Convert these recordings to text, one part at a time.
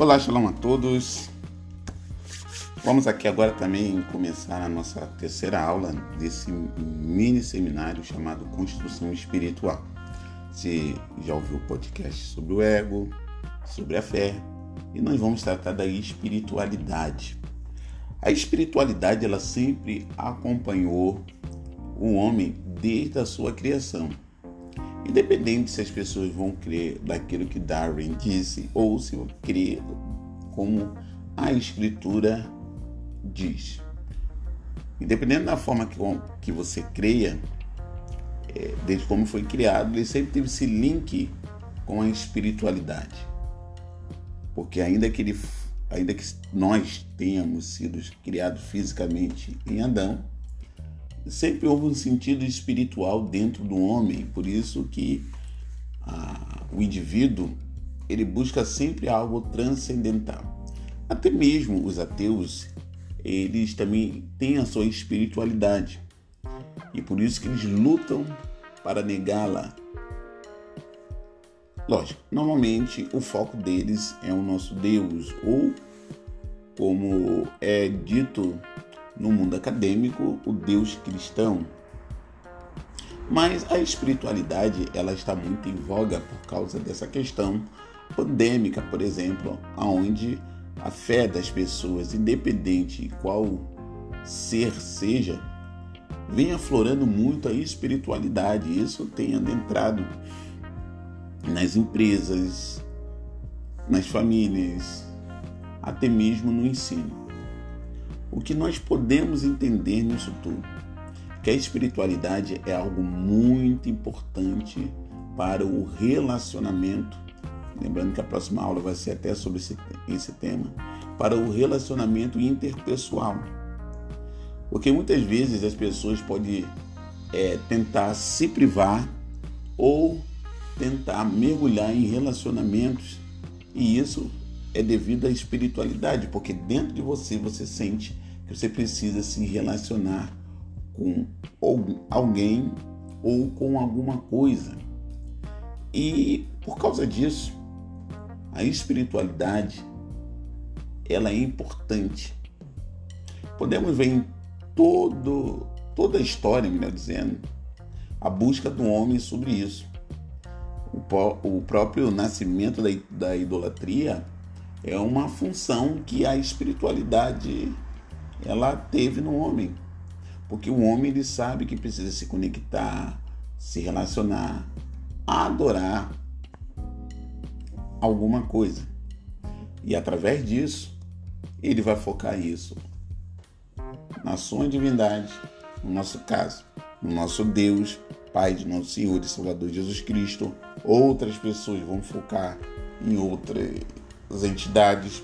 Olá, shalom a todos. Vamos aqui agora também começar a nossa terceira aula desse mini seminário chamado Construção Espiritual. Você já ouviu o podcast sobre o ego, sobre a fé, e nós vamos tratar da espiritualidade. A espiritualidade ela sempre acompanhou o homem desde a sua criação. Independente se as pessoas vão crer daquilo que Darwin disse ou se vão crer como a escritura diz. Independente da forma que, que você creia, é, desde como foi criado, ele sempre teve esse link com a espiritualidade. Porque ainda que, ele, ainda que nós tenhamos sido criados fisicamente em Adão, sempre houve um sentido espiritual dentro do homem, por isso que ah, o indivíduo ele busca sempre algo transcendental. Até mesmo os ateus, eles também têm a sua espiritualidade e por isso que eles lutam para negá-la. Lógico, normalmente o foco deles é o nosso Deus ou como é dito no mundo acadêmico o Deus cristão. Mas a espiritualidade ela está muito em voga por causa dessa questão pandêmica, por exemplo, aonde a fé das pessoas, independente qual ser seja, vem aflorando muito a espiritualidade. Isso tem adentrado nas empresas, nas famílias, até mesmo no ensino o que nós podemos entender nisso tudo? Que a espiritualidade é algo muito importante para o relacionamento. Lembrando que a próxima aula vai ser até sobre esse, esse tema. Para o relacionamento interpessoal. Porque muitas vezes as pessoas podem é, tentar se privar ou tentar mergulhar em relacionamentos e isso é devido à espiritualidade, porque dentro de você você sente que você precisa se relacionar com alguém ou com alguma coisa. E por causa disso, a espiritualidade ela é importante. Podemos ver em todo, toda a história, melhor dizendo, a busca do homem sobre isso. O, próprio nascimento da idolatria é uma função que a espiritualidade ela teve no homem. Porque o homem ele sabe que precisa se conectar, se relacionar, adorar alguma coisa. E através disso, ele vai focar isso na sua divindade, no nosso caso, no nosso Deus, Pai de nosso Senhor e Salvador Jesus Cristo. Outras pessoas vão focar em outras as entidades,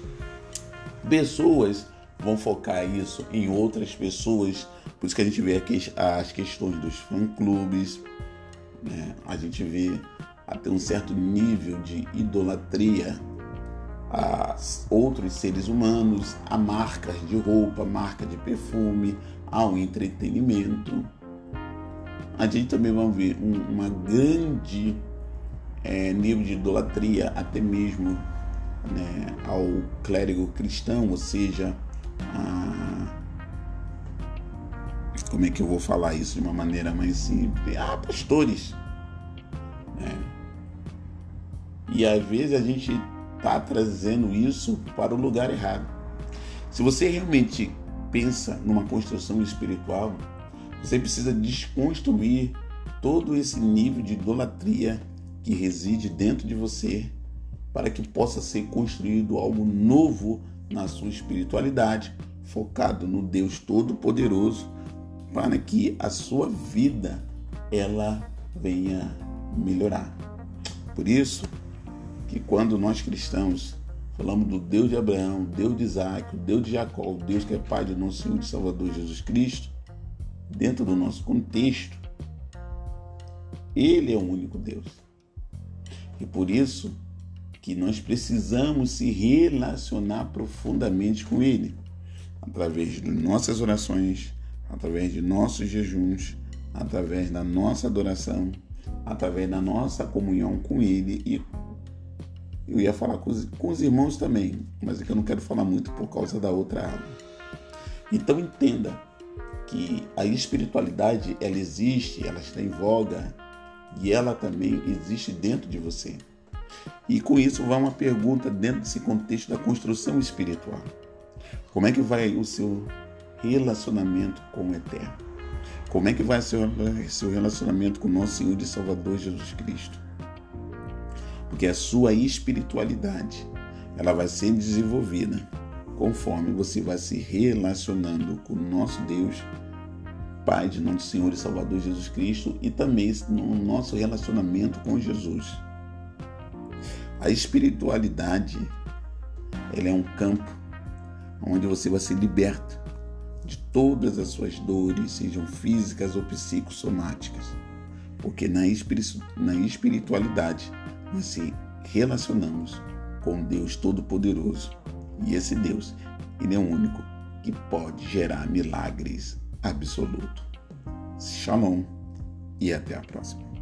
pessoas vão focar isso em outras pessoas. Por isso que a gente vê aqui as questões dos fã-clubes, né? a gente vê até um certo nível de idolatria a outros seres humanos, a marcas de roupa, marca de perfume, ao entretenimento. A gente também vai ver um, uma grande é, nível de idolatria, até mesmo né, ao clérigo cristão, ou seja, a... como é que eu vou falar isso de uma maneira mais simples? Ah, pastores. Né? E às vezes a gente está trazendo isso para o lugar errado. Se você realmente pensa numa construção espiritual, você precisa desconstruir todo esse nível de idolatria que reside dentro de você para que possa ser construído algo novo na sua espiritualidade, focado no Deus Todo-Poderoso, para que a sua vida ela venha melhorar. Por isso que quando nós cristãos falamos do Deus de Abraão, Deus de Isaac, o Deus de Jacó, o Deus que é Pai de nosso Senhor e Salvador Jesus Cristo, dentro do nosso contexto, Ele é o único Deus. E por isso que nós precisamos se relacionar profundamente com Ele, através de nossas orações, através de nossos jejuns, através da nossa adoração, através da nossa comunhão com Ele e Eu ia falar com os, com os irmãos também, mas é que eu não quero falar muito por causa da outra água. Então entenda que a espiritualidade ela existe, ela está em voga e ela também existe dentro de você. E com isso vai uma pergunta dentro desse contexto da construção espiritual. Como é que vai o seu relacionamento com o Eterno? Como é que vai o seu relacionamento com o nosso Senhor e Salvador Jesus Cristo? Porque a sua espiritualidade ela vai ser desenvolvida conforme você vai se relacionando com o nosso Deus, Pai de nosso Senhor e Salvador Jesus Cristo e também no nosso relacionamento com Jesus. A espiritualidade ela é um campo onde você vai ser liberto de todas as suas dores, sejam físicas ou psicossomáticas. Porque na espiritualidade nós se relacionamos com Deus Todo-Poderoso. E esse Deus, ele é o único que pode gerar milagres absoluto. Shalom e até a próxima.